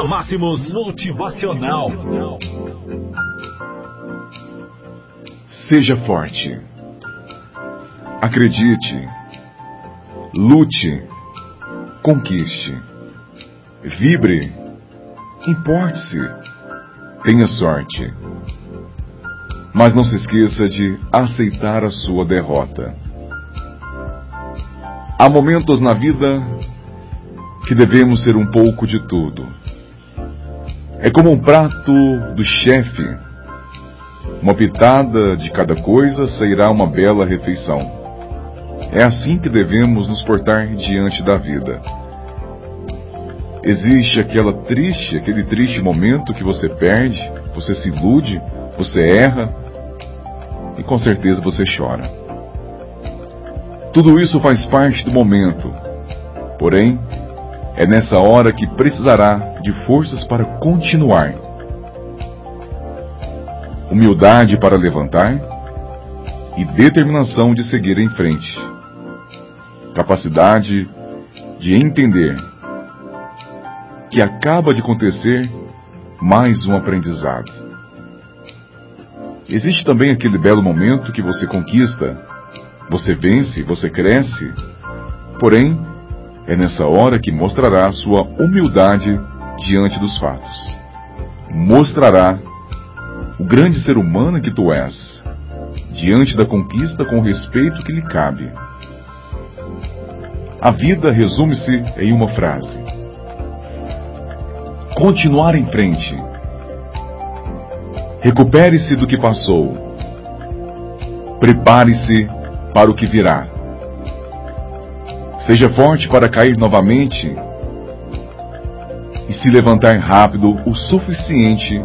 na Máximos Motivacional. Seja forte. Acredite. Lute. Conquiste. Vibre. Importe-se. Tenha sorte. Mas não se esqueça de aceitar a sua derrota. Há momentos na vida que devemos ser um pouco de tudo. É como um prato do chefe. Uma pitada de cada coisa sairá uma bela refeição. É assim que devemos nos portar diante da vida. Existe aquela triste, aquele triste momento que você perde, você se ilude, você erra e com certeza você chora. Tudo isso faz parte do momento. Porém, é nessa hora que precisará de forças para continuar. Humildade para levantar e determinação de seguir em frente. Capacidade de entender que acaba de acontecer mais um aprendizado. Existe também aquele belo momento que você conquista você vence, você cresce. Porém, é nessa hora que mostrará sua humildade diante dos fatos. Mostrará o grande ser humano que tu és, diante da conquista com o respeito que lhe cabe. A vida resume-se em uma frase: continuar em frente. Recupere-se do que passou. Prepare-se para o que virá. Seja forte para cair novamente e se levantar rápido o suficiente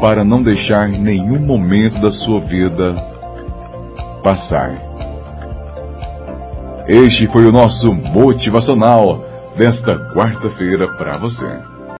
para não deixar nenhum momento da sua vida passar. Este foi o nosso motivacional desta quarta-feira para você.